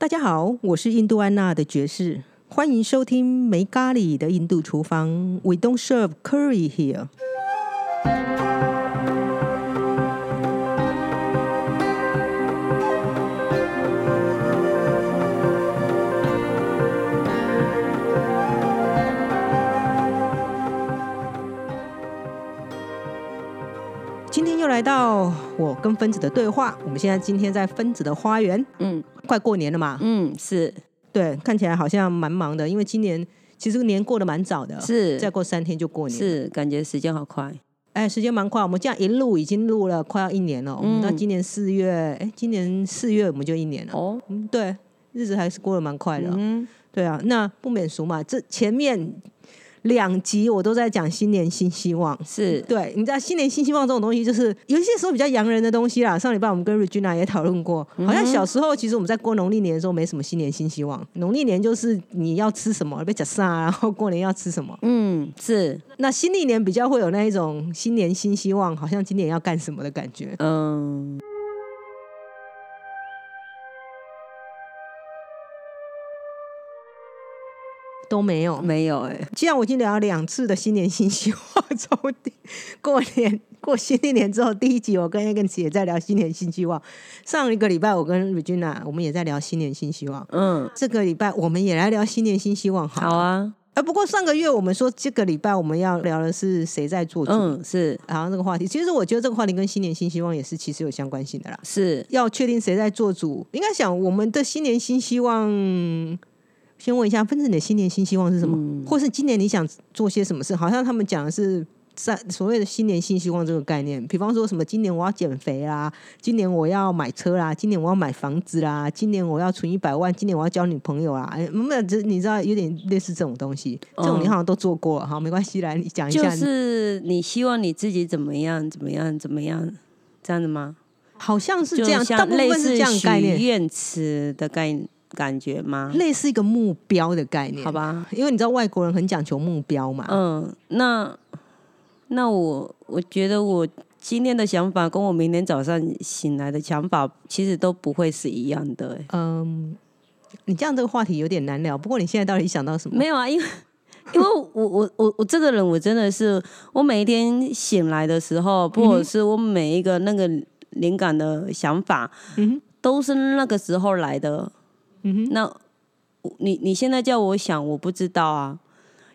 大家好，我是印度安娜的爵士，欢迎收听没咖喱的印度厨房。We don't serve curry here。又来到我跟分子的对话。我们现在今天在分子的花园，嗯快过年了嘛，嗯，是对，看起来好像蛮忙的，因为今年其实年过得蛮早的，是再过三天就过年。，是，感觉时间好快。哎，时间蛮快，我们这样一录已经录了快要一年了。我们到嗯今年四月，哎，今年四月我们就一年了。哦，嗯，对，日子还是过得蛮快的。嗯对啊，那不免俗嘛，这前面两集我都在讲新年新希望。是对，你知道新年新希望这种东西，就是有一些时候比较洋人的东西啦。上礼拜我们跟 Regina 也讨论过，好像小时候其实我们在过农历年的时候没什么新年新希望。农历年就是你要吃什么被假杀，然后过年要吃什么。嗯是那新历年比较会有那一种新年新希望，好像今年要干什么的感觉。嗯都没有。没有哎，既然我已经聊了两次的新年新希望，从第过年 过新历年之后，第一集我跟 Agnes 也在聊新年新希望，上一个礼拜我跟 Regina 我们也在聊新年新希望，嗯这个礼拜我们也来聊新年新希望好。好啊，哎，不过上个月我们说这个礼拜我们要聊的是谁在做主，嗯是好像这个话题，其实我觉得这个话题跟新年新希望也是其实有相关性的啦。是要确定谁在做主，应该想我们的新年新希望。先问一下，分子你的新年新希望是什么？嗯或是今年你想做些什么事？好像他们讲的是在所谓的新年新希望这个概念，比方说什么今年我要减肥啦，今年我要买车啦，今年我要买房子啦，今年我要存一百万，今年我要交女朋友啦。哎，没有，这你知道有点类似这种东西，这种你好像都做过了。好，没关系，来你讲一下就。是你希望你自己怎么样怎么样怎么样这样子吗？好像是这样，大部分是这样的概许念，愿词的概感觉吗？类似一个目标的概念，好吧，因为你知道外国人很讲求目标嘛，嗯，那那我我觉得我今天的想法跟我明天早上醒来的想法其实都不会是一样的、欸。嗯，你这样这个话题有点难聊。不过你现在到底想到什么？没有啊，因为 因为我我我我这个人，我真的是我每一天醒来的时候，或者是我每一个那个灵感的想法，嗯都是那个时候来的。嗯哼，那你你现在叫我想，我不知道啊。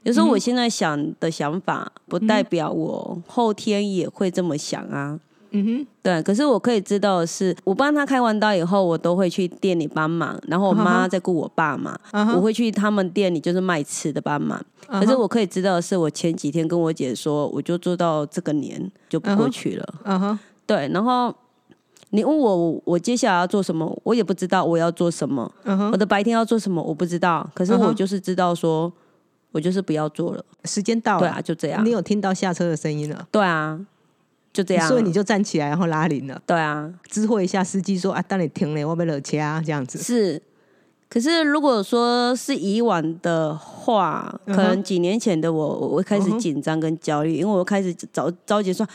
有时候我现在想的想法，不代表我后天也会这么想啊。嗯哼，对，可是我可以知道的是，我帮他开完刀以后，我都会去店里帮忙，然后我妈在顾我爸嘛，我会去他们店里就是卖吃的帮忙。可是我可以知道的是，我前几天跟我姐说，我就做到这个年就不过去了。嗯哼，对，然后你问我我接下来要做什么，我也不知道我要做什么，我的白天要做什么我不知道，可是我就是知道说，我就是不要做了。时间到了，对啊，就这样你。有听到下车的声音了，对啊，就这样。所以你就站起来，然后拉铃了，对啊，知会一下司机说啊，当你停了，我被惹车啊，这样子。是。可是如果说是以往的话，可能几年前的我，我会开始紧张跟焦虑，因为我开始着着急说，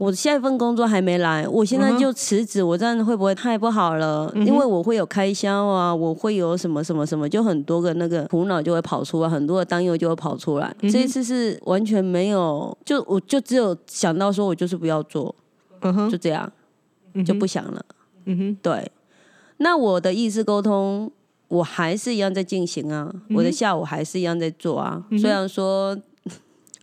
我下一份工作还没来，我现在就辞职，我这样会不会太不好了？嗯因为我会有开销啊，我会有什么什么什么，就很多个那个苦恼就会跑出来，很多的担忧就会跑出来。嗯这一次是完全没有，就我就只有想到说我就是不要做，嗯哼就，这样就不，想了。嗯哼，对，那我的意思沟通，我还是一样在进行啊，我的下午还是一样在做啊。嗯虽然说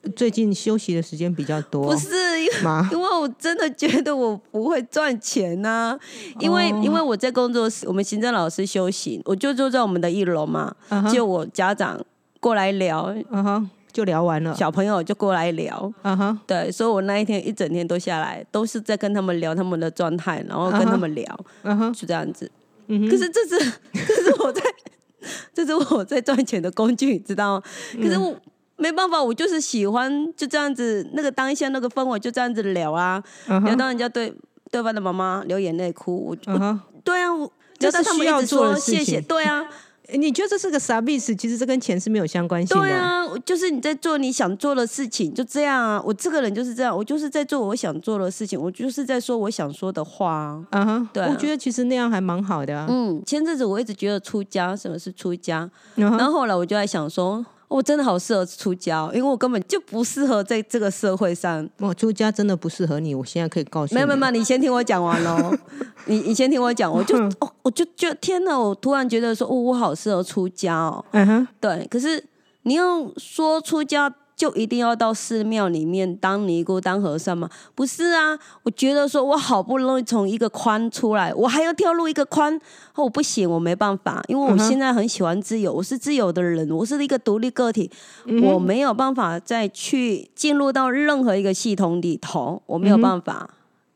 最近休息的时间比较多，不是因为。因为我真的觉得我不会赚钱呐、因为、哦因为我在工作室，我们行政老师休息，我就坐在我们的一楼嘛，就我家长过来聊，嗯哼，就聊完了。小朋友就过来聊，嗯哼，对，所以我那一天一整天都下来，都是在跟他们聊他们的状态，然后跟他们聊，嗯哼，就这样子。嗯哼，可是这是 这是我在 这是我在赚钱的工具，你知道吗？可嗯是我。没办法，我就是喜欢就这样子，那个当下那个氛围就这样子聊啊，聊到人家对对方的妈妈流眼泪哭，我、我嗯哼，对啊，我这是他们要做的说谢谢，对啊，你觉得这是个啥意思？其实这跟钱是没有相关性的。对啊，就是你在做你想做的事情，就这样啊。我这个人就是这样，我就是在做我想做的事情，我就是在说我想说的话啊。嗯哼，对啊我觉得其实那样还蛮好的啊。嗯，前阵子我一直觉得出家，什么是出家？然后后来我就在想说，我真的好适合出家哦，因为我根本就不适合在这个社会上。我出家真的不适合你，我现在可以告诉你。没有没有没有，你先听我讲完喽。你你先听我讲，我就哦，我就就天哪，我突然觉得说，哦，我好适合出家哦。嗯哼，对，可是你要说出家就一定要到寺庙里面当尼姑、当和尚吗？不是啊，我觉得说我好不容易从一个框出来，我还要跳入一个框，哦，我不行，我没办法，因为我现在很喜欢自由，我是自由的人，我是一个独立个体，嗯我没有办法再去进入到任何一个系统里头，我没有办法。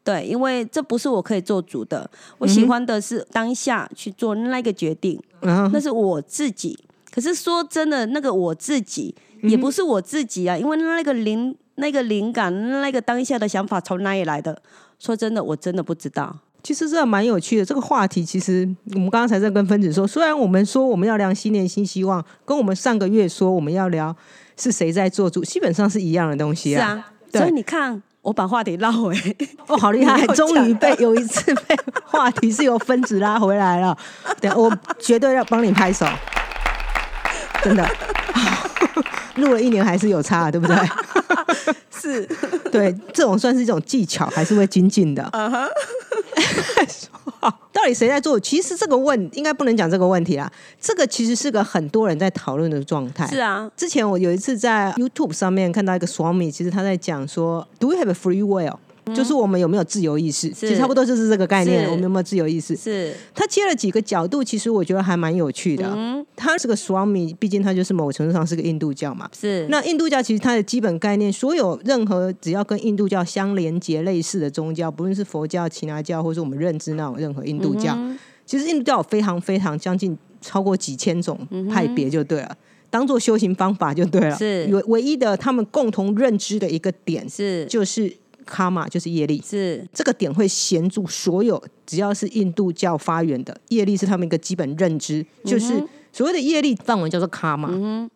对，因为这不是我可以做主的，我喜欢的是当下去做那个决定。嗯，那是我自己。可是说真的，那个我自己也不是我自己啊，因为那个灵、那个灵感、那个当下的想法从哪里来的？说真的，我真的不知道。其实这蛮有趣的。这个话题其实我们刚刚才在跟分子说，虽然我们说我们要聊新年新希望，跟我们上个月说我们要聊是谁在做主，基本上是一样的东西啊。是啊，所以你看，我把话题绕回，哦，好厉害！终于 被有一次被话题是由分子拉回来了。对，我绝对要帮你拍手，真的。录了一年还是有差，对不对？是对，这种算是一种技巧，还是会精进的。到底谁在做？其实这个问应该不能讲这个问题啦。这个其实是个很多人在讨论的状态。是啊，之前我有一次在 YouTube 上面看到一个 Swami，其实他在讲说，Do we have a free will？、就是我们有没有自由意识？其实差不多就是这个概念，我们有没有自由意识？是他切了几个角度，其实我觉得还蛮有趣的。嗯他是个 Swami，毕竟他就是某个程度上是个印度教嘛。是那印度教其实它的基本概念，所有任何只要跟印度教相连接类似的宗教，不论是佛教、其他教，或是我们认知那种任何印度教，嗯其实印度教有非常非常将近超过几千种嗯派别就对了。当做修行方法就对了，是唯唯一的他们共同认知的一个点是就是卡玛，就是业力。是这个点会衔住所有只要是印度教发源的业力，是他们一个基本认知，就是所谓的业力范文叫做卡玛。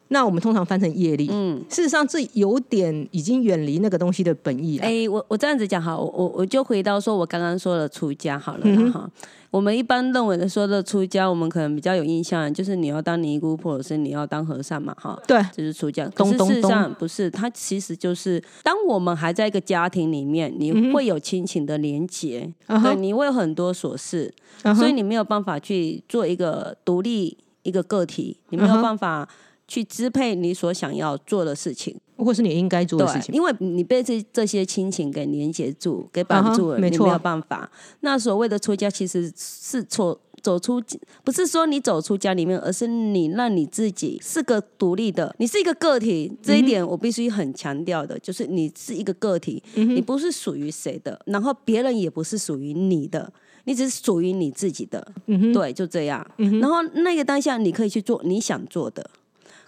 那我们通常翻成业力，嗯。事实上这有点已经远离那个东西的本意了。哎、我我这样子讲哈，我我我就回到说我刚刚说的出家好了哈、我们一般认为的说的出家，我们可能比较有印象，就是你要当尼姑，或者是你要当和尚嘛哈。对，就是出家，可是事实咚咚咚上不是，它其实就是当我们还在一个家庭里面，你会有亲情的连结，嗯对，你会有很多琐事，嗯所以你没有办法去做一个独立一个个体，你没有办法去支配你所想要做的事情。或是你应该做的事，情。因为你被这这些亲情给连接住、给绑住了，你没有办法。那所谓的出家，其实是错走出，不是说你走出家里面，而是你让你自己是个独立的，你是一个个体。这一点我必须很强调的，就是你是一个个体，你不是属于谁的，然后别人也不是属于你的。你只是属于你自己的，对，就这样。然后那个当下，你可以去做你想做的，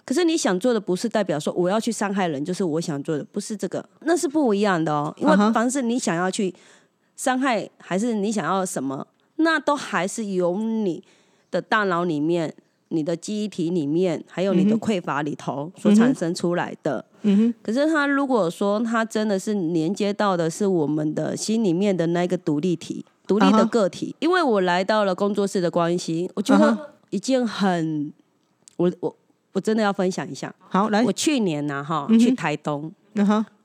可是你想做的不是代表说我要去伤害人，就是我想做的，不是这个，那是不一样的哦。因为凡是你想要去伤害，还是你想要什么，那都还是由你的大脑里面、你的记忆体里面，还有你的匮乏里头所产生出来的。嗯哼，可是他如果说他真的是连接到的是我们的心里面的那个独立体、独立的个体，因为我来到了工作室的关系，我觉啊得一件很，我我我真的要分享一下。好，来我，去年呐、哈、嗯去台东，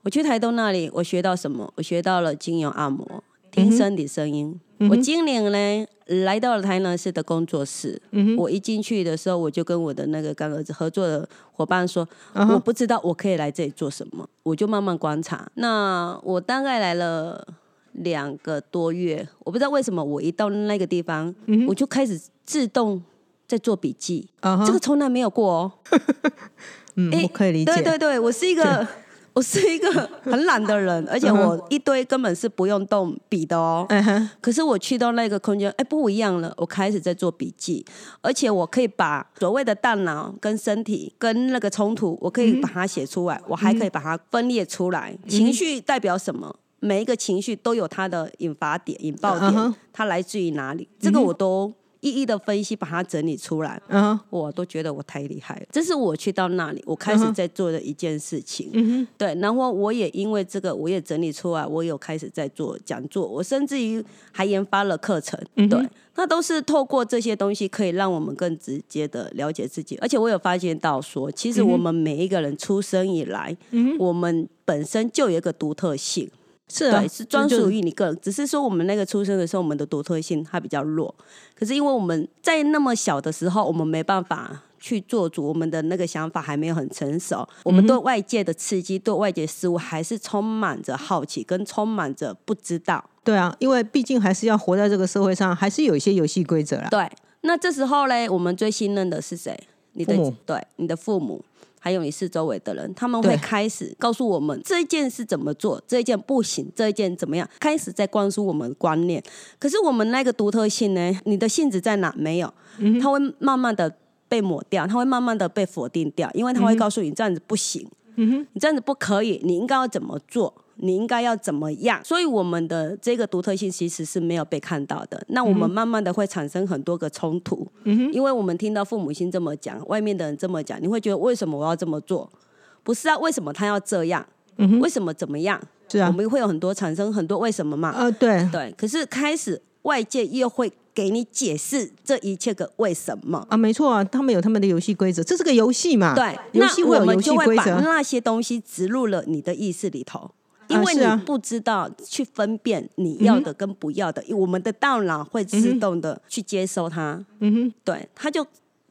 我去台东那里，我学到什么？我学到了精油按摩，听身体声音。我今年呢来到了台南市的工作室，嗯哼，我一进去的时候，我就跟我的那个干儿子合作的伙伴说，我不知道我可以来这里做什么，我就慢慢观察。那我大概来了两个多月，我不知道为什么，我一到那个地方，嗯我就开始自动在做笔记，这个从来没有过哦。嗯，诶我可以理解。对对对，我是一个。我是一个很懒的人，而且我一堆根本是不用动笔的哦。可是我去到那个空间，哎，不一样了。我开始在做笔记，而且我可以把所谓的大脑跟身体跟那个冲突，我可以把它写出来，我还可以把它分裂出来。情绪代表什么？每一个情绪都有它的引发点、引爆点它来自于哪里？这个我都。一一的分析，把它整理出来，嗯我都觉得我太厉害了。这是我去到那里，我开始在做的一件事情。嗯对，然后我也因为这个，我也整理出来，我有开始在做讲座，我甚至于还研发了课程。对，那都是透过这些东西，可以让我们更直接的了解自己。而且我有发现到说，其实我们每一个人出生以来，嗯我们本身就有一个独特性。是啊，对，是专属于你个人。只是说我们那个出生的时候，我们的独特性它比较弱。可是因为我们在那么小的时候，我们没办法去做主，我们的那个想法还没有很成熟，我们对外界的刺激、对外界事物还是充满着好奇，跟充满着不知道。对啊，因为毕竟还是要活在这个社会上，还是有一些游戏规则啦。对，那这时候嘞，我们最信任的是谁？你的对，你的父母。还有你四周围的人，他们会对开始告诉我们这一件是怎么做，这一件不行，这一件怎么样，开始在灌输我们观念。可是我们那个独特性呢？你的性质在哪？没有，嗯它会慢慢的被抹掉，它会慢慢的被否定掉，因为它会告诉你这样子不行，嗯你这样子不可以，你应该要怎么做？你应该要怎么样？所以我们的这个独特性其实是没有被看到的。那我们慢慢的会产生很多个冲突，嗯因为我们听到父母亲这么讲，外面的人这么讲，你会觉得为什么我要这么做？不是啊，为什么他要这样？为什么怎么样？是啊我，们会有很多产生很多为什么嘛？呃，对，对，可是开始外界又会给你解释这一切个为什么。啊，没错啊，他们有他们的游戏规则，这是个游戏嘛。对，那游戏会我们有游戏就会把。那些东西植入了你的意识里头。因为你不知道去分辨你要的跟不要的，我们的大脑会自动的去接收它，嗯哼，对，它就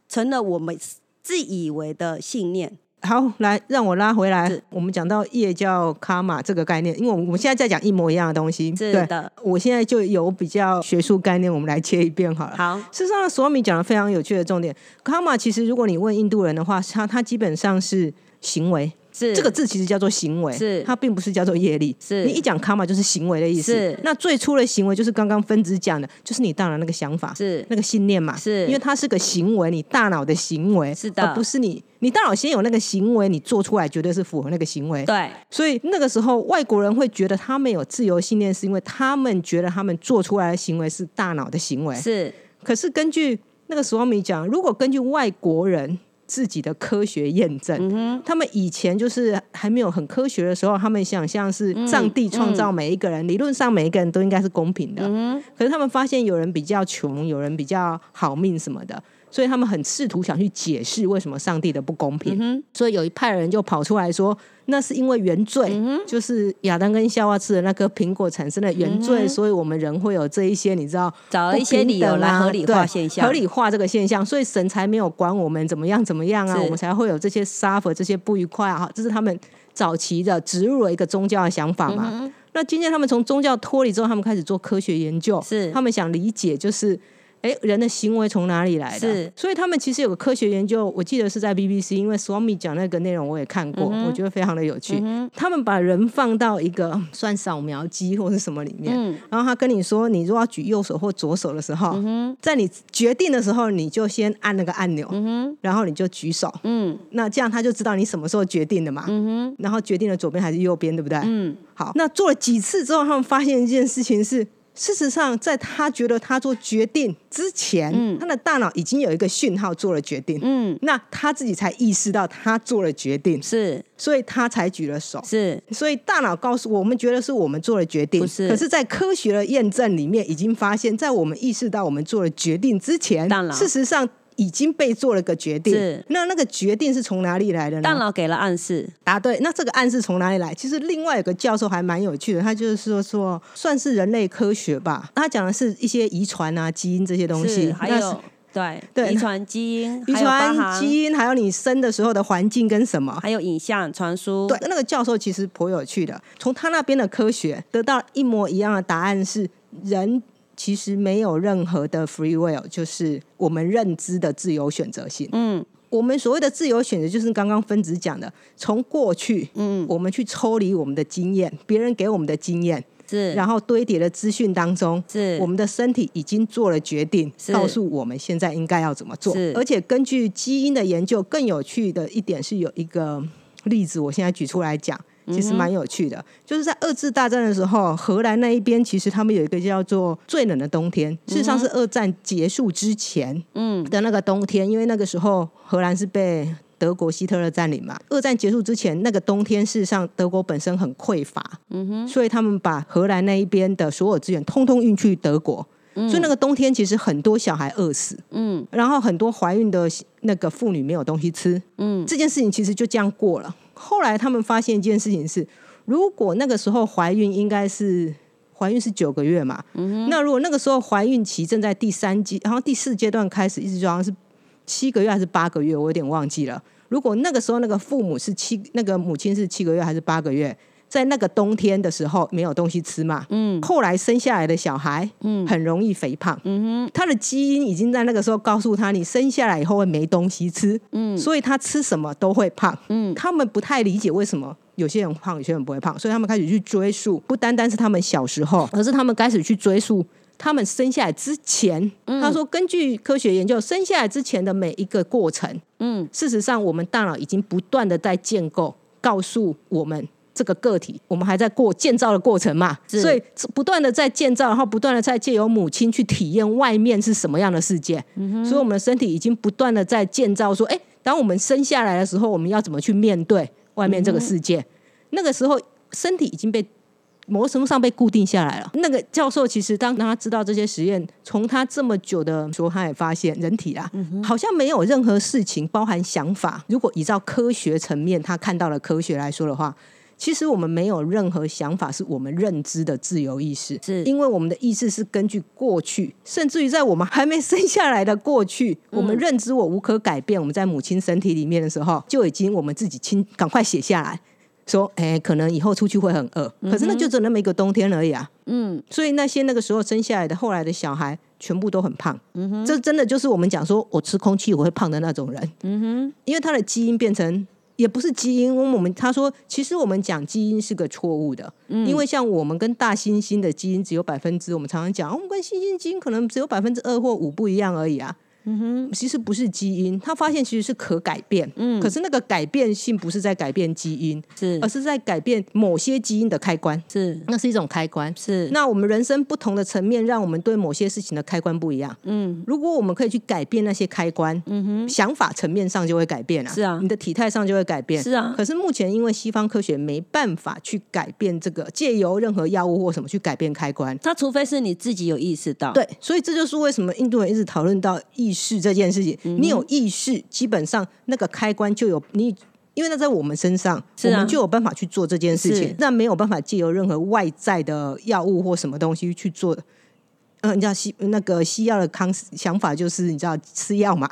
成了我们自以为的信念。好，来让我拉回来。我们讲到业教卡玛这个概念，因为我们我们现在在讲一模一样的东西。是的，我现在就有比较学术概念，我们来切一遍好了。好，事实上，索米讲的非常有趣的重点。卡玛其实，如果你问印度人的话，他他基本上是行为，是这个字其实叫做行为，是它并不是叫做业力。是你一讲卡玛就是行为的意思。是那最初的行为就是刚刚分子讲的，就是你大脑那个想法，是那个信念嘛。是因为它是个行为，你大脑的行为，是的而不是你你大脑先有那个行为，你做出来绝对是符合那个行为。对，所以那个时候，外国人会觉得他们有自由信念，是因为他们觉得他们做出来的行为是大脑的行为。是可是根据那个索瓦米讲，如果根据外国人自己的科学验证，嗯他们以前就是还没有很科学的时候，他们想象是上帝创造每一个人，理论上每一个人都应该是公平的。可是他们发现有人比较穷，有人比较好命什么的。所以他们很试图想去解释为什么上帝的不公平，所以有一派人就跑出来说，那是因为原罪，就是亚当跟夏娃吃的那颗苹果产生的原罪，所以我们人会有这一些你知道找了一些理由来合理化现象。合理化这个现象，所以神才没有管我们怎么样怎么样啊，我们才会有这些 suffer 这些不愉快啊，这是他们早期的植入了一个宗教的想法嘛。嗯那今天他们从宗教脱离之后，他们开始做科学研究，是。他们想理解就是。哎，人的行为从哪里来的？是所以他们其实有个科学研究，我记得是在 BBC，因为 Swami 讲那个内容我也看过，嗯我觉得非常的有趣。他们把人放到一个算扫描机或是什么里面，嗯然后他跟你说，你如果要举右手或左手的时候，嗯在你决定的时候，你就先按那个按钮，然后你就举手。嗯那这样他就知道你什么时候决定的嘛。然后决定了左边还是右边，对不对？嗯，好，那做了几次之后，他们发现一件事情是。事实上，在他觉得他做决定之前，他的大脑已经有一个讯号做了决定，嗯，那他自己才意识到他做了决定，是。所以他才举了手。是。所以大脑告诉我们，觉得是我们做了决定，可是，在科学的验证里面，已经发现，在我们意识到我们做了决定之前大脑，事实上已经被做了个决定是。那那个决定是从哪里来的呢？大脑给了暗示，答对。那这个暗示从哪里来？其实另外有个教授还蛮有趣的，他就是说说算是人类科学吧。他讲的是一些遗传啊、基因这些东西，还有对对遗传基因，遗传基因，还有你生的时候的环境跟什么。还有影像传输，对，那个教授其实颇有趣的，从他那边的科学得到一模一样的答案是，人其实没有任何的 free will，就是我们认知的自由选择性。嗯我们所谓的自由选择，就是刚刚分子讲的，从过去，嗯我们去抽离我们的经验，别人给我们的经验，是然后堆叠的资讯当中，是我们的身体已经做了决定，告诉我们现在应该要怎么做是。而且根据基因的研究，更有趣的一点是有一个例子，我现在举出来讲。其实蛮有趣的。就是在二次大战的时候，荷兰那一边其实他们有一个叫做最冷的冬天，事实上是二战结束之前，嗯的那个冬天，因为那个时候荷兰是被德国希特勒占领嘛。二战结束之前那个冬天，事实上德国本身很匮乏，嗯哼，所以他们把荷兰那一边的所有资源通通运去德国。所以那个冬天其实很多小孩饿死，嗯，然后很多怀孕的那个妇女没有东西吃，嗯，这件事情其实就这样过了。后来他们发现一件事情是，如果那个时候怀孕应该是怀孕是九个月嘛，嗯那如果那个时候怀孕期正在第三阶，然后第四阶段开始，一直就好像是七个月还是八个月，我有点忘记了。如果那个时候那个父母是七，那个母亲是七个月还是八个月？在那个冬天的时候没有东西吃嘛，嗯，后来生下来的小孩，嗯，很容易肥胖，嗯哼，他的基因已经在那个时候告诉他，你生下来以后会没东西吃，嗯，所以他吃什么都会胖，嗯，他们不太理解为什么有些人胖，有些人不会胖，所以他们开始去追溯，不单单是他们小时候，而是他们开始去追溯他们生下来之前，他说根据科学研究，生下来之前的每一个过程，嗯，事实上我们大脑已经不断的在建构，告诉我们。这个个体，我们还在过建造的过程嘛，所以不断的在建造，然后不断的在借由母亲去体验外面是什么样的世界。所以，我们的身体已经不断的在建造，说，哎，当我们生下来的时候，我们要怎么去面对外面这个世界？那个时候，身体已经被某个程度上被固定下来了。那个教授其实当他知道这些实验，从他这么久的说，他也发现人体啊，好像没有任何事情包含想法。如果依照科学层面，他看到了科学来说的话。其实我们没有任何想法，是我们认知的自由意识，是因为我们的意识是根据过去，甚至于在我们还没生下来的过去，我们认知我无可改变。我们在母亲身体里面的时候，就已经我们自己亲赶快写下来说，哎，可能以后出去会很饿，可是那就只那么一个冬天而已啊。嗯，所以那些那个时候生下来的后来的小孩，全部都很胖。嗯哼，这真的就是我们讲说我吃空气我会胖的那种人。嗯哼，因为他的基因变成。也不是基因，我们他说，其实我们讲基因是个错误的，因为像我们跟大猩猩的基因只有百分之，我们常常讲，我们跟猩猩基因可能只有百分之二或五不一样而已啊。嗯哼，其实不是基因，他发现其实是可改变。嗯，可是那个改变性不是在改变基因，是而是在改变某些基因的开关。是，那是一种开关。是，那我们人生不同的层面，让我们对某些事情的开关不一样。嗯，如果我们可以去改变那些开关，嗯哼，想法层面上就会改变啊。是啊，你的体态上就会改变。是啊，可是目前因为西方科学没办法去改变这个，借由任何药物或什么去改变开关，它除非是你自己有意识到。对，所以这就是为什么印度人一直讨论到意识这件事情。你有意识，基本上那个开关就有你，因为那在我们身上，我们就有办法去做这件事情。那没有办法借由任何外在的药物或什么东西去做的。嗯，你知道西那个西药的康想法就是你知道吃药嘛，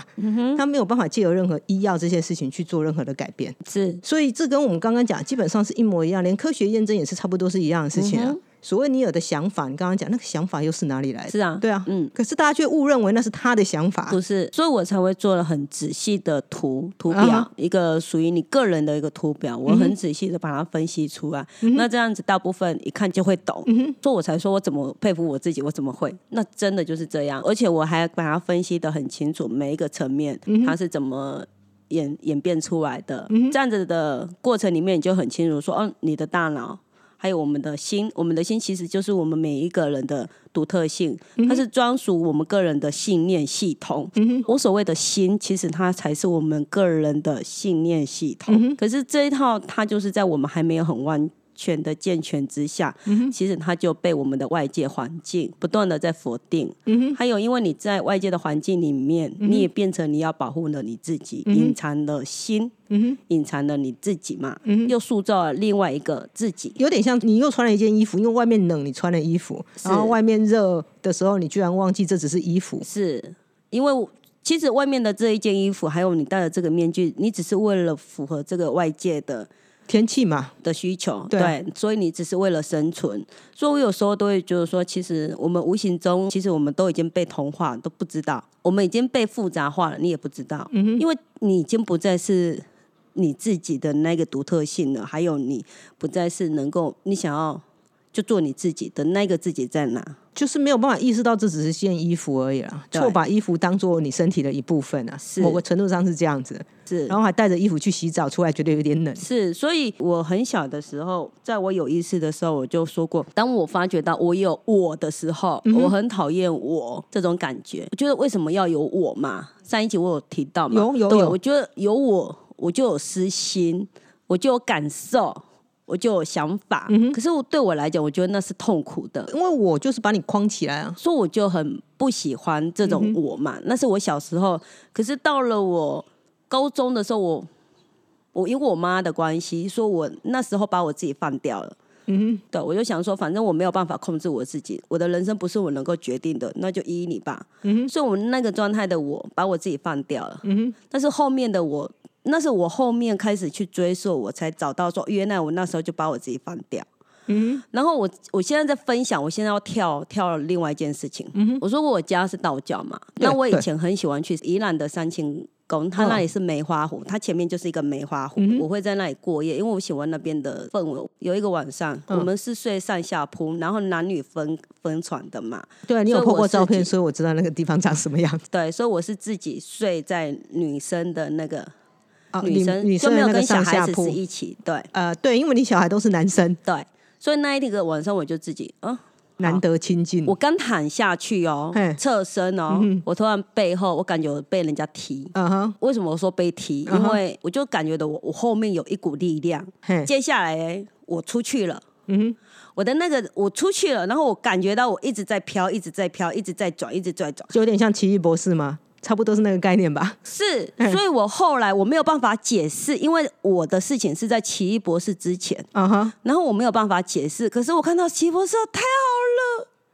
他没有办法借由任何医药这些事情去做任何的改变。是，所以这跟我们刚刚讲基本上是一模一样，连科学验证也是差不多是一样的事情啊。所谓你有的想法，你刚刚讲那个想法又是哪里来的？是啊，对啊，嗯。可是大家却误认为那是他的想法，不是，所以我才会做了很仔细的图图表，一个属于你个人的一个图表，我很仔细的把它分析出来。那这样子，大部分一看就会懂。所以我才说我怎么佩服我自己，我怎么会？那真的就是这样，而且我还把它分析的很清楚，每一个层面它是怎么演演变出来的。这样子的过程里面，你就很清楚说，哦，你的大脑。还有我们的心，我们的心其实就是我们每一个人的独特性，它是专属我们个人的信念系统。我所谓的心，其实它才是我们个人的信念系统。可是这一套，它就是在我们还没有很完。全的健全之下，其实它就被我们的外界环境不断的在否定。还有，因为你在外界的环境里面，你也变成你要保护了你自己，隐藏了心，隐藏了你自己嘛，又塑造了另外一个自己。有点像你又穿了一件衣服，因为外面冷，你穿了衣服，然后外面热的时候，你居然忘记这只是衣服。是因为其实外面的这一件衣服，还有你戴的这个面具，你只是为了符合这个外界的。天气嘛的需求，对，所以你只是为了生存。所以我有时候都会觉得说，其实我们无形中，其实我们都已经被同化，都不知道，我们已经被复杂化了，你也不知道，嗯因为你已经不再是你自己的那个独特性了，还有你不再是能够你想要就做你自己的那个自己在哪？就是没有办法意识到这只是件衣服而已啦，对错把衣服当做你身体的一部分啊，是某个程度上是这样子，是然后还带着衣服去洗澡，出来觉得有点冷。是，所以我很小的时候，在我有意识的时候，我就说过，当我发觉到我有我的时候，嗯我很讨厌我这种感觉。我觉得为什么要有我嘛？上一集我有提到嘛，对有有有我觉得有我，我就有私心，我就有感受。我就有想法，嗯可是我对我来讲，我觉得那是痛苦的，因为我就是把你框起来啊，所以我就很不喜欢这嗯种我嘛。那是我小时候，可是到了我高中的时候，我我因为我妈的关系，说我那时候把我自己放掉了。嗯对，我就想说，反正我没有办法控制我自己，我的人生不是我能够决定的，那就依你吧。嗯所以，我那个状态的我，把我自己放掉了。嗯哼，但是后面的我，那是我后面开始去追溯，我才找到说，原来我那时候就把我自己放掉。嗯然后我我现在在分享，我现在要跳跳另外一件事情。嗯我说过我家是道教嘛，那我以前很喜欢去宜兰的三清宫，它嗯那里是梅花湖，它前面就是一个梅花湖，我会在那里过夜，因为我喜欢那边的氛围。有一个晚上，嗯我们是睡上下铺，然后男女分分床的嘛，对你有所以 po 我自过照片，所以我知道那个地方长什么样子。对，所以我是自己睡在女生的那个啊，女生，女生没有跟小孩子是，一起，对呃，对，因为你小孩都是男生，对，所以那一个晚上我就自己，嗯。难得亲近。我刚躺下去哦嘿，侧身哦，我突然背后我感觉我被人家踢。嗯哼，为什么我说被踢？嗯因为我就感觉到我我后面有一股力量。嘿，接下来我出去了，嗯哼，我的那个我出去了，然后我感觉到我一直在飘，一直在飘，一直在转，一直在转。就有点像奇异博士吗？差不多是那个概念吧。是，嗯所以我后来我没有办法解释，因为我的事情是在奇异博士之前，嗯哼，然后我没有办法解释。可是我看到奇异博士哦太好了，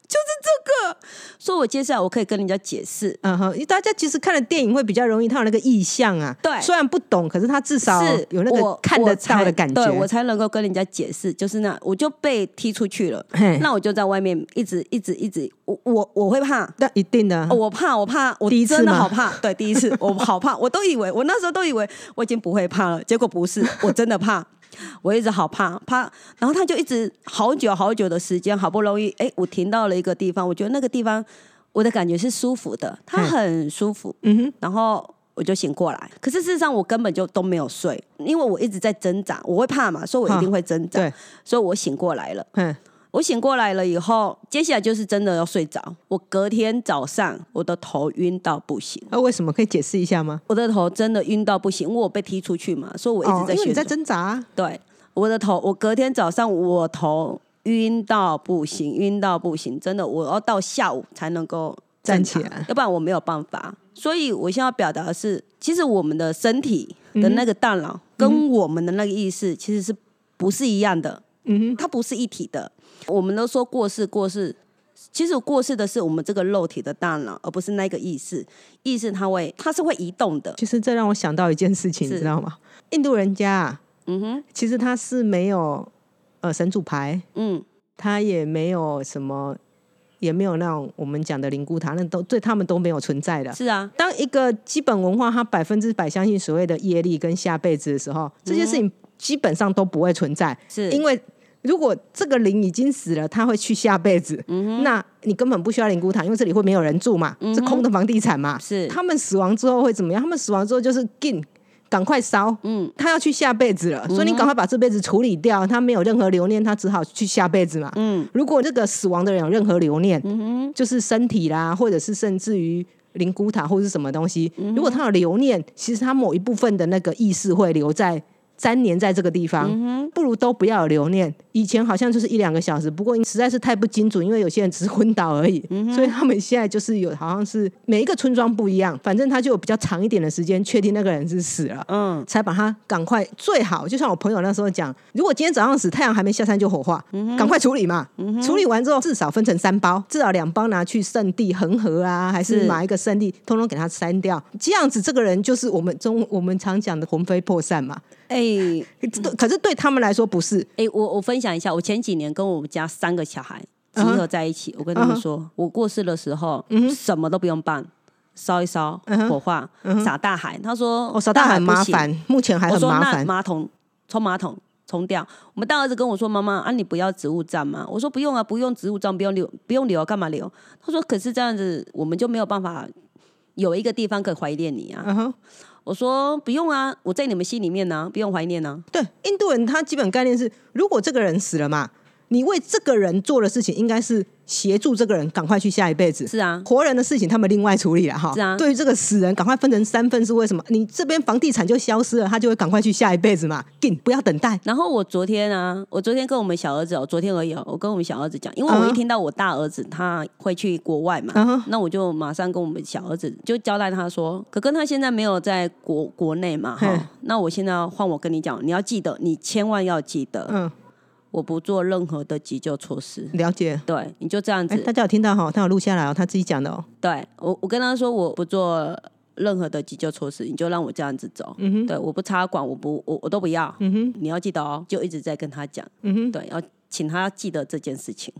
就是这个，所以我接下来我可以跟人家解释。嗯哼，因为大家其实看了电影会比较容易，他有那个意象啊。对虽然不懂，可是他至少是有那个看得到的感觉。对我才能够跟人家解释，就是那我就被踢出去了，那我就在外面一直一直一直，我我我会怕。那一定的哦，我怕，我怕，我第一次真的好怕。对，第一次我好怕，我都以为我那时候都以为我已经不会怕了，结果不是，我真的怕，我一直好怕怕。然后他就一直好久好久的时间，好不容易，哎，我停到了一个地方，我觉得那个地方我的感觉是舒服的，它嗯很舒服。嗯哼，然后我就醒过来。可是事实上我根本就都没有睡，因为我一直在挣扎，我会怕嘛，所以我一定会挣扎。所以我醒过来了。嗯，我醒过来了以后，接下来就是真的要睡着。我隔天早上我的头晕到不行，那为什么可以解释一下吗？我的头真的晕到不行，因为我被踢出去嘛，所以我一直在哦因为你在。挣扎啊。对，我的头，我隔天早上我头晕到不行，晕到不行，真的，我要到下午才能够站起来要不然我没有办法。所以我现在要表达的是，其实我们的身体的那个大脑跟我们的那个意识其实是不是一样的？嗯哼，它不是一体的。我们都说过世过世，其实过世的是我们这个肉体的大脑，而不是那个意识。意识它会它是会移动的。其实这让我想到一件事情，你知道吗？印度人家啊，嗯哼，其实他是没有呃神主牌，嗯，他也没有什么，也没有那种我们讲的灵骨塔，那都对他们都没有存在的。是啊，当一个基本文化，他百分之百相信所谓的业力跟下辈子的时候，这些事情基本上都不会存在，是因为如果这个灵已经死了，他会去下辈子，嗯那你根本不需要灵骨塔，因为这里会没有人住嘛，是空的房地产嘛。是他们死亡之后会怎么样？他们死亡之后就是进。赶快烧，嗯，他要去下辈子了，所以你赶快把这辈子处理掉。他没有任何留念，他只好去下辈子嘛。嗯，如果这个死亡的人有任何留念，嗯，就是身体啦，或者是甚至于灵骨塔或是什么东西，嗯如果他有留念，其实他某一部分的那个意识会留在粘连在这个地方，嗯不如都不要有留念。以前好像就是一两个小时，不过实在是太不精准，因为有些人只是昏倒而已，嗯所以他们现在就是有好像是每一个村庄不一样，反正他就有比较长一点的时间确定那个人是死了。嗯，才把他赶快最好，就像我朋友那时候讲，如果今天早上死，太阳还没下山就火化，赶、快处理嘛。处理完之后，至少分成三包，至少两包拿去圣地恒河啊，还是哪一个圣地，通通给他删掉。这样子，这个人就是我们中我们常讲的魂飞魄散嘛。哎、对可是对他们来说不是，哎、我我分享一下，我前几年跟我们家三个小孩集合在一起，我跟他们说我过世的时候，什么都不用办，烧一烧，火化，撒大海。他说，我扫大海麻烦，目前还很麻烦。马桶冲马桶冲掉。我们大儿子跟我说：“妈妈啊，你不要植物葬吗？”我说：“不用啊，不用植物葬，不用留，不用留，干嘛留？”他说：“可是这样子，我们就没有办法有一个地方可以怀念你啊。我说：“不用啊，我在你们心里面呢、不用怀念呢、对，印度人他基本概念是，如果这个人死了嘛，你为这个人做的事情应该是协助这个人赶快去下一辈子。是啊，活人的事情他们另外处理了哈。是啊对于这个死人，赶快分成三份是为什么？你这边房地产就消失了，他就会赶快去下一辈子嘛。紧，不要等待。然后我昨天啊，我昨天跟我们小儿子哦，昨天而已哦，我跟我们小儿子讲，因为我嗯一听到我大儿子他会去国外嘛，那我就马上跟我们小儿子就交代他说，可跟他现在没有在国国内嘛，哈，那我现在换我跟你讲，你要记得，你千万要记得，嗯，我不做任何的急救措施，了解。对，你就这样子，哎，大家有听到哈？他有录下来哦，他自己讲的哦。对我，我跟他说我不做任何的急救措施，你就让我这样子走。嗯哼，对，我不插管，我不，我我都不要。嗯哼，你要记得哦，就一直在跟他讲，嗯哼，对，要请他记得这件事情。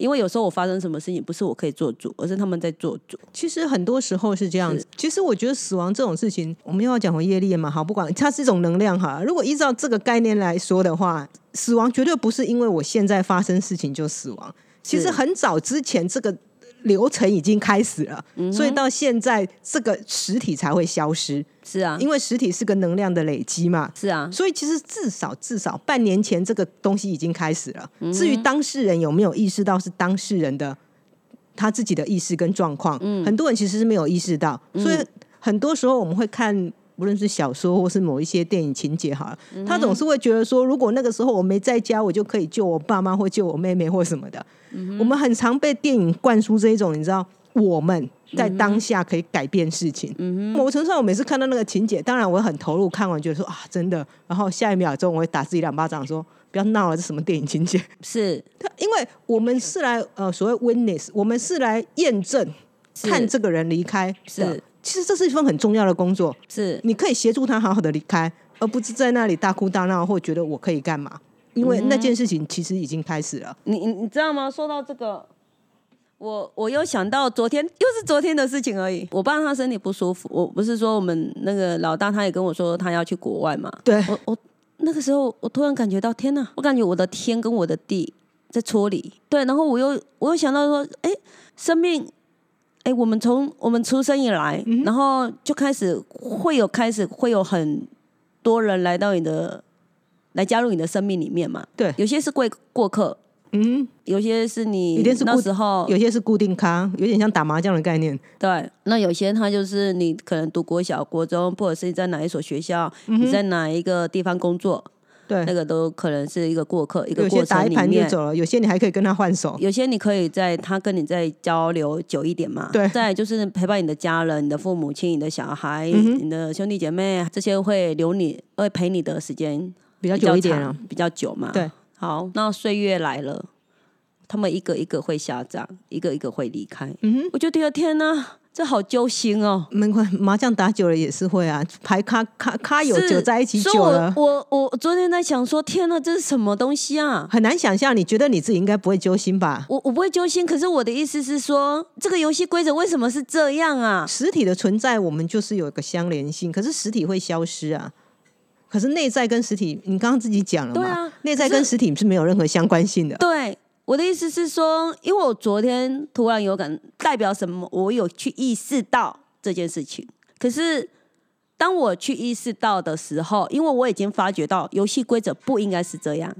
因为有时候我发生什么事情，不是我可以做主，而是他们在做主。其实很多时候是这样子。其实我觉得死亡这种事情，我们又要讲回业力嘛，好，不管它是一种能量哈。如果依照这个概念来说的话，死亡绝对不是因为我现在发生事情就死亡。其实很早之前这个流程已经开始了，嗯所以到现在这个实体才会消失，是啊，因为实体是个能量的累积嘛。是啊，所以其实至少至少半年前这个东西已经开始了。嗯至于当事人有没有意识到是当事人的他自己的意识跟状况，嗯很多人其实是没有意识到。所以很多时候我们会看。无论是小说或是某一些电影情节，好了，嗯他总是会觉得说，如果那个时候我没在家，我就可以救我爸妈或救我妹妹或什么的。嗯我们很常被电影灌输这一种，你知道，我们在当下可以改变事情。嗯某程度上，我每次看到那个情节，当然我很投入，看完觉得说啊，真的。然后下一秒钟，我会打自己两巴掌，说不要闹了，这什么电影情节？是因为我们是来呃所谓 witness，我们是来验证看这个人离开的。是其实这是一份很重要的工作，是，你可以协助他好好的离开，而不是在那里大哭大闹或觉得我可以干嘛。因为那件事情其实已经开始了。你你你知道吗？说到这个，我我又想到昨天，又是昨天的事情而已。我爸他身体不舒服，我不是说我们那个老大他也跟我说他要去国外嘛。对，我我那个时候我突然感觉到天哪，我感觉我的天跟我的地在搓离。对，然后我又我又想到说，哎，生命。哎，我们从我们出生以来，嗯然后就开始会有开始会有很多人来到你的来加入你的生命里面嘛。对有些是过过客，嗯，有些是你那时候有些是固定咖，有点像打麻将的概念。对，那有些他就是你可能读国小、国中，或者是你在哪一所学校，嗯你在哪一个地方工作，对那，个都可能是一个过客，一个有些过打一盘就程里面。走了，有些你还可以跟他换手。有些你可以在他跟你再交流久一点嘛，对再就是陪伴你的家人、你的父母亲、你的小孩、嗯你的兄弟姐妹，这些会留你会陪你的时间比较久一点啊，比较久嘛。对，好，那岁月来了，他们一个一个会下葬，一个一个会离开。嗯哼，我就觉得天哪，这好揪心哦。没关系，麻将打久了也是会啊，牌咖咖咖友是久在一起久了，我我我昨天在想说，天哪，这是什么东西啊？很难想象。你觉得你自己应该不会揪心吧？我我不会揪心，可是我的意思是说，这个游戏规则为什么是这样啊？实体的存在，我们就是有一个相连性，可是实体会消失啊。可是内在跟实体，你刚刚自己讲了嘛？对啊内在跟实体是没有任何相关性的。对，我的意思是说，因为我昨天突然有感，代表什么？我有去意识到这件事情。可是当我去意识到的时候，因为我已经发觉到游戏规则不应该是这样，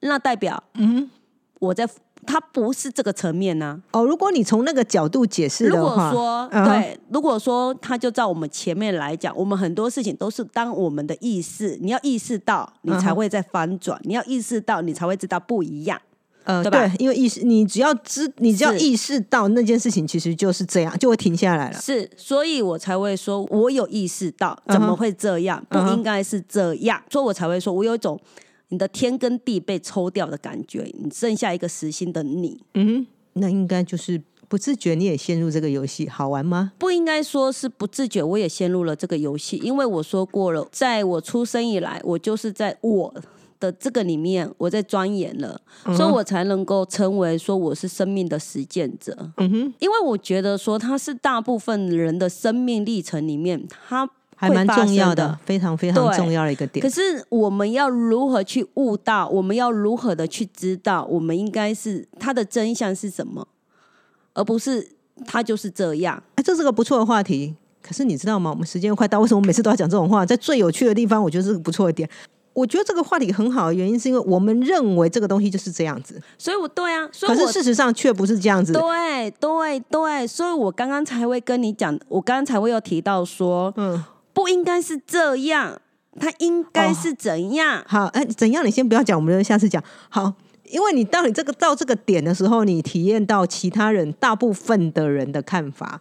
那代表嗯我在它不是这个层面呢、哼，哦，如果你从那个角度解释如果的话，说、嗯哼对，如果说他就照我们前面来讲，我们很多事情都是当我们的意识，你要意识到，你才会在翻转；你要意识到，你才会知道不一样。呃，对吧对，因为意识，你只要知，你只要意识到那件事情其实就是这样，就会停下来了。是，所以我才会说，我有意识到怎么会这样，不应该是这样，所以我才会说，我有一种你的天跟地被抽掉的感觉，你剩下一个实心的你，嗯哼，那应该就是不自觉你也陷入这个游戏，好玩吗？不应该说是不自觉，我也陷入了这个游戏，因为我说过了，在我出生以来，我就是在我的这个里面，我在钻研了，所以我才能够称为说我是生命的实践者。嗯哼，因为我觉得说它是大部分人的生命历程里面，它还蛮重要的的，非常非常重要的一个点可。是我们要如何去悟到？我们要如何的去知道？我们应该是它的真相是什么，而不是它就是这样。哎，这是个不错的话题。可是你知道吗？我们时间快到，为什么每次都要讲这种话？在最有趣的地方，我觉得是个不错的点。我觉得这个话题很好的原因，是因为我们认为这个东西就是这样子，所以我对啊，所以可是事实上却不是这样子。对对对，所以我刚刚才会跟你讲，我刚刚才会有提到说，嗯，不应该是这样，它应该是怎样？好，哎，怎样？你先不要讲，我们下次讲。好，因为你到你这个到这个点的时候，你体验到其他人大部分的人的看法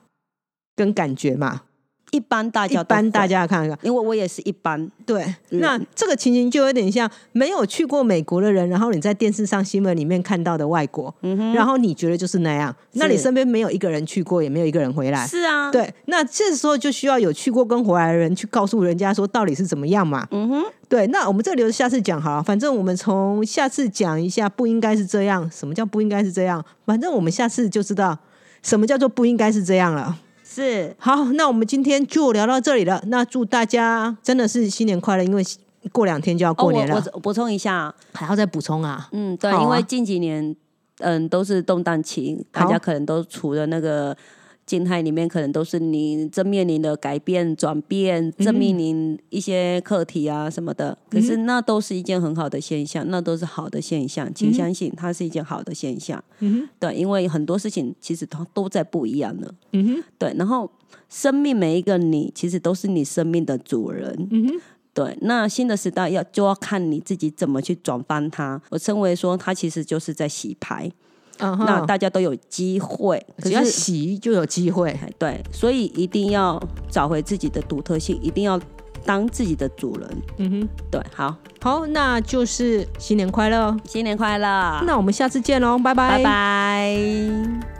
跟感觉嘛，一般大家一般大家，看法。因为我也是一般，对，嗯那这个情形就有点像没有去过美国的人，然后你在电视上新闻里面看到的外国，然后你觉得就是那样，那你身边没有一个人去过，也没有一个人回来。是啊，对，那这时候就需要有去过跟回来的人去告诉人家说到底是怎么样嘛。嗯哼，对，那我们这个留着下次讲好了，反正我们从下次讲一下不应该是这样，什么叫不应该是这样，反正我们下次就知道什么叫做不应该是这样了。是好，那我们今天就聊到这里了。那祝大家真的是新年快乐，因为过两天就要哦，过年了，我我补充一下，还要再补充啊。嗯，对，啊因为近几年，嗯，都是动荡期，大家可能都除了那个静态里面，可能都是你正面临的改变、转变，正面临一些课题啊什么的。可是那都是一件很好的现象，那都是好的现象，请相信它是一件好的现象。嗯对，因为很多事情其实它都在不一样了。哼，嗯哼，对，然后生命每一个你，其实都是你生命的主人。嗯哼，对，那新的时代要就要看你自己怎么去转翻它。我称为说，它其实就是在洗牌，嗯那，大家都有机会。可只要是，洗就有机会。哎对，所以一定要找回自己的独特性，一定要当自己的主人。嗯哼，对，好，好，那就是新年快乐。新年快乐，那我们下次见喽，拜拜拜拜。